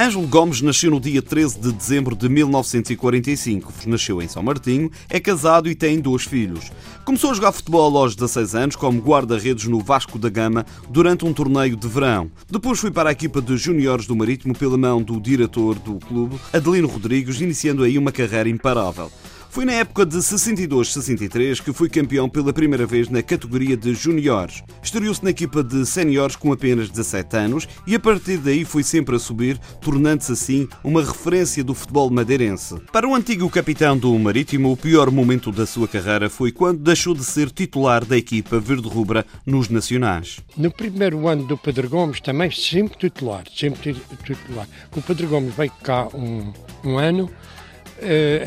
Ângelo Gomes nasceu no dia 13 de dezembro de 1945. Nasceu em São Martinho, é casado e tem dois filhos. Começou a jogar futebol aos 16 anos como guarda-redes no Vasco da Gama durante um torneio de verão. Depois foi para a equipa de juniores do Marítimo pela mão do diretor do clube, Adelino Rodrigues, iniciando aí uma carreira imparável. Foi na época de 62-63 que foi campeão pela primeira vez na categoria de juniores. Estreou-se na equipa de séniores com apenas 17 anos e a partir daí foi sempre a subir, tornando-se assim uma referência do futebol madeirense. Para o antigo capitão do Marítimo, o pior momento da sua carreira foi quando deixou de ser titular da equipa verde-rubra nos nacionais. No primeiro ano do Pedro Gomes também sempre titular, sempre titular. O Pedro Gomes veio cá um, um ano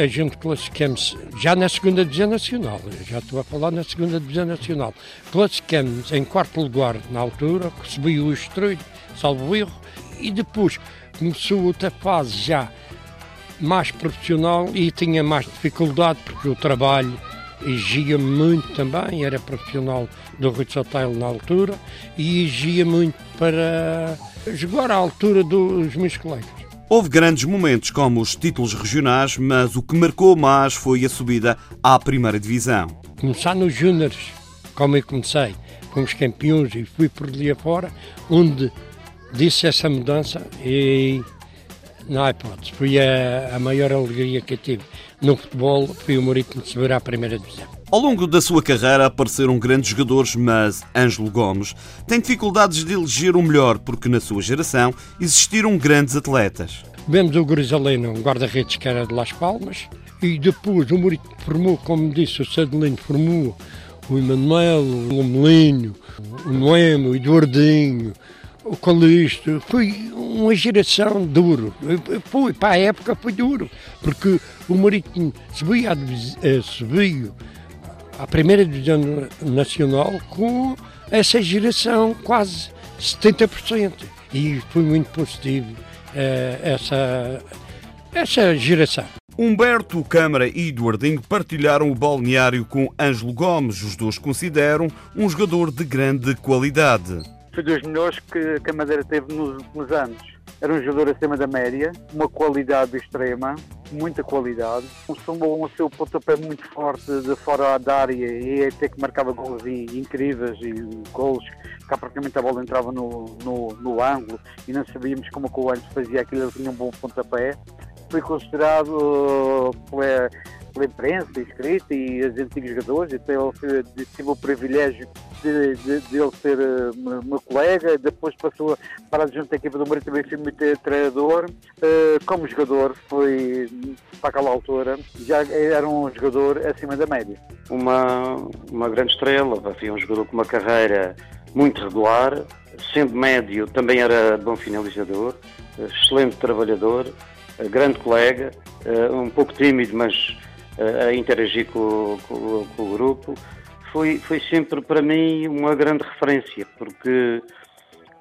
a gente classificamos já na segunda divisão nacional, já estou a falar na segunda divisão nacional, classificamos em quarto lugar na altura, recebi o Estrelho, salvo erro, e depois começou outra fase já mais profissional e tinha mais dificuldade porque o trabalho exigia muito também, era profissional do Rui Hotel na altura e exigia muito para jogar à altura dos meus colegas. Houve grandes momentos como os títulos regionais, mas o que marcou mais foi a subida à primeira divisão. Começar nos Júniores, como eu comecei, fomos campeões e fui por ali afora, onde disse essa mudança e há hipótese. Foi a, a maior alegria que eu tive no futebol, foi o Marítimo subir à primeira divisão. Ao longo da sua carreira apareceram grandes jogadores, mas Ângelo Gomes tem dificuldades de eleger o melhor porque na sua geração existiram grandes atletas. Vemos o Grisaleno, um guarda-redes que era de Las Palmas, e depois o Murito formou, como disse, o Sadelino formou o Emanuel, o Melinho, o Noemo, o Eduardinho, o Calixto. Foi uma geração duro. Foi, para a época foi duro, porque o Marítimo subiu, subiu à primeira divisão nacional com essa geração quase 70%. E foi muito positivo uh, essa, essa geração. Humberto Câmara e Eduardinho partilharam o balneário com Ângelo Gomes. Os dois consideram um jogador de grande qualidade. Foi dos melhores que, que a Madeira teve nos últimos anos era um jogador acima da média, uma qualidade extrema, muita qualidade. Um seu pontapé muito forte de fora da área e até que marcava gols incríveis e gols que praticamente a bola entrava no, no, no ângulo e não sabíamos como o Coelho fazia aquilo, ele tinha um bom pontapé. Foi considerado uh, pela, pela imprensa escrita e os antigos jogadores, então ele tive o privilégio de, de, de ele ser uh, meu colega, depois passou para a junto da equipa do Maria também fui muito treinador, uh, como jogador foi para aquela altura, já era um jogador acima da média. Uma, uma grande estrela, havia um jogador com uma carreira muito regular, sendo médio também era bom finalizador, excelente trabalhador, grande colega, um pouco tímido, mas a interagir com, com, com, o grupo, foi, foi sempre para mim uma grande referência, porque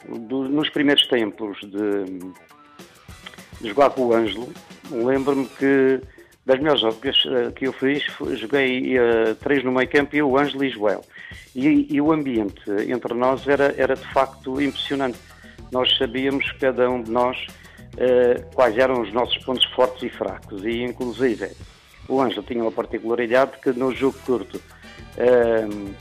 do, nos primeiros tempos de, de jogar com o Ângelo, lembro-me que das melhores épocas eh, que eu fiz, joguei uh, três no meio campo, eu, o Ângelo e Joel. E, e, o ambiente entre nós era, era de facto impressionante. Nós sabíamos, cada um de nós, uh, quais eram os nossos pontos fortes e fracos. E, inclusive, o Ângelo tinha uma particularidade que no jogo curto uh,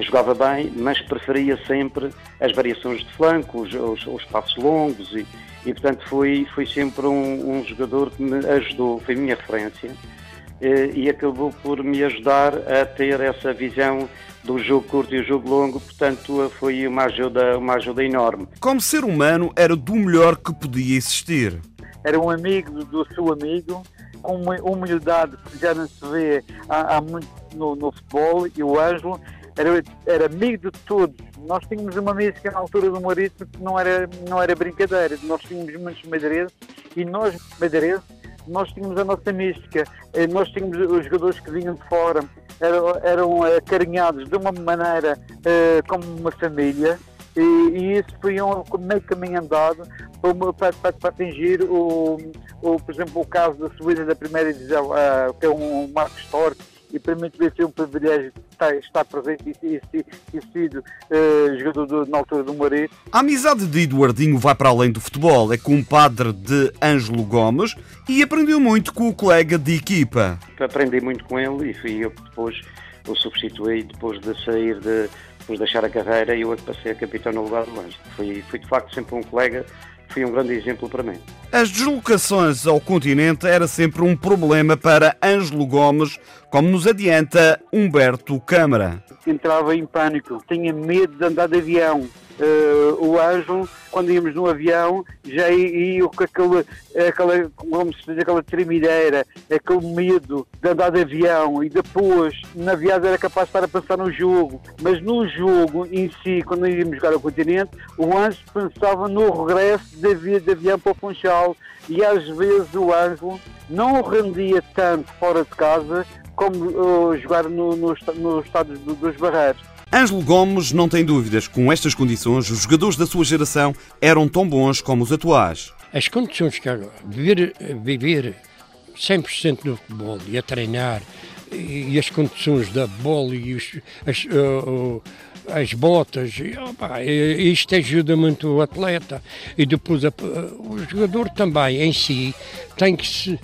jogava bem, mas preferia sempre as variações de flanco, os, os, os passos longos e, e, portanto foi, foi sempre um, um, jogador que me ajudou, foi a minha referência uh, e acabou por me ajudar a ter essa visão do jogo curto e o jogo longo, portanto foi uma ajuda, uma ajuda enorme. Como ser humano era do melhor que podia existir. Era um amigo do seu amigo, com uma humildade que já não se vê há, há muito no, no, futebol e o Ângelo era, era amigo de todos. Nós tínhamos uma mística na altura do Marítimo que não era, não era brincadeira. Nós tínhamos muitos madeirenses e nós, madeirenses, nós tínhamos a nossa mística. Eh, nós tínhamos os jogadores que vinham de fora, eram, eram acarinhados de uma maneira uh, como uma família. E, e, isso foi um meio caminho andado para, para, para atingir o, o, por exemplo, o caso da subida da primeira divisão, uh, que é um marco histórico e para mim deve ser um privilégio estar, estar presente e, e, e sido uh, jogador do, na altura do Marito. A amizade de Eduardinho vai para além do futebol. É compadre de Ângelo Gomes e aprendeu muito com o colega de equipa. Aprendi muito com ele e fui eu que depois o substituí depois de sair de depois de deixar a carreira e eu é que passei a capitão no lugar do Ângelo. Fui, fui de facto sempre um colega foi um grande exemplo para mim. As deslocações ao continente era sempre um problema para Ângelo Gomes, como nos adianta Humberto Câmara. Entrava em pânico, tinha medo de andar de avião. Uh, o anjo, quando íamos no avião, já ia com aquele, aquela, como se diz, aquela tremideira, aquele medo de andar de avião e depois, na viagem, era capaz de estar a pensar no jogo. Mas no jogo em si, quando íamos jogar ao continente, o anjo pensava no regresso de, de avião para o Funchal e às vezes o anjo não rendia tanto fora de casa como uh, jogar no, no, no estádio dos Barreiros. Ângelo Gomes não tem dúvidas, com estas condições, os jogadores da sua geração eram tão bons como os atuais. As condições que agora, viver, viver 100% no futebol e a treinar, e, as condições da bola e os, as, uh, as botas, e, opa, isto ajuda muito o atleta. E depois a, o jogador também em si tem que se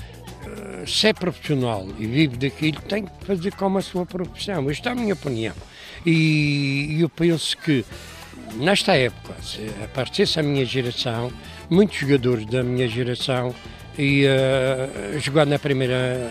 se é profissional e vive daquilo, tem que fazer como a sua profissão. Esta é a minha opinião. E eu penso que nesta época, se aparecesse a minha geração, muitos jogadores da minha geração iam uh, jogar na primeira,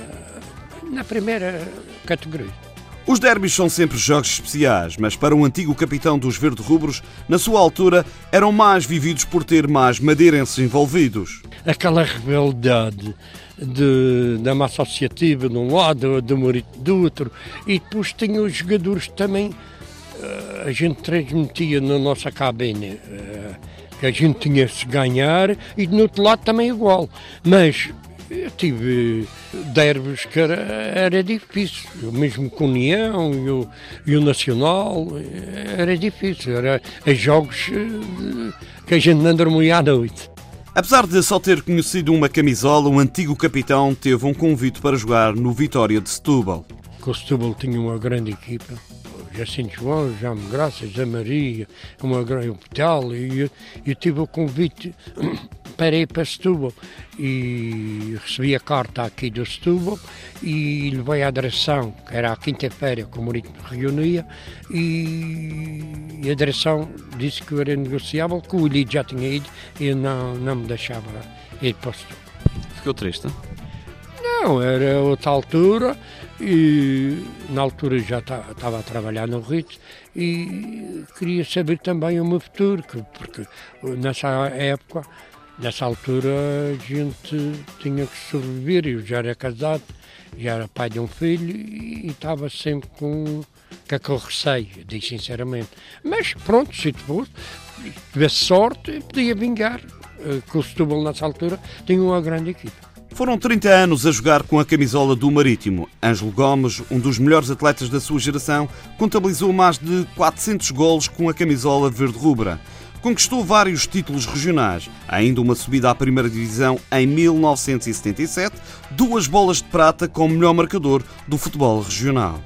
na primeira categoria. Os derbys são sempre jogos especiais, mas para o antigo capitão dos verde-rubros, na sua altura, eram mais vividos por ter mais madeirenses envolvidos. Aquela rebelidade de, da massa associativa de um lado, do Morito do outro, e depois tinha os jogadores também, eh, a gente transmitia na nossa cabine eh, que a gente tinha se ganhar e do outro lado também igual. Mas eu tive derbos que era, era difícil, mesmo com o União e o, e o Nacional, era difícil, era jogos eh, que a gente não dormia à noite. Apesar de só ter conhecido uma camisola, o antigo capitão teve um convite para jogar no Vitória de Setúbal. O Setúbal tinha uma grande equipa. Jacinto João, João Graças, a Maria, uma grande hospital, e eu tive o convite para ir para Setúbal. E recebi a carta aqui do Setúbal e levei a direção, que era a quinta-feira que o Murito reunia, e a direção disse que eu era negociável, que o Elidio já tinha ido e não, não me deixava ir para Setúbal. Ficou triste? Era outra altura e na altura já estava a trabalhar no RIT e queria saber também o meu futuro, porque nessa época Nessa altura a gente tinha que sobreviver, eu já era casado, já era pai de um filho e estava sempre com, com aquele receio, digo sinceramente. Mas pronto, se depois tivesse sorte, podia vingar, eh, que o Setúbal nessa altura tinha uma grande equipe. Foram 30 anos a jogar com a camisola do Marítimo. Ângelo Gomes, um dos melhores atletas da sua geração, contabilizou mais de 400 golos com a camisola verde-rubra. Conquistou vários títulos regionais, ainda uma subida à primeira divisão em 1977, duas bolas de prata como melhor marcador do futebol regional.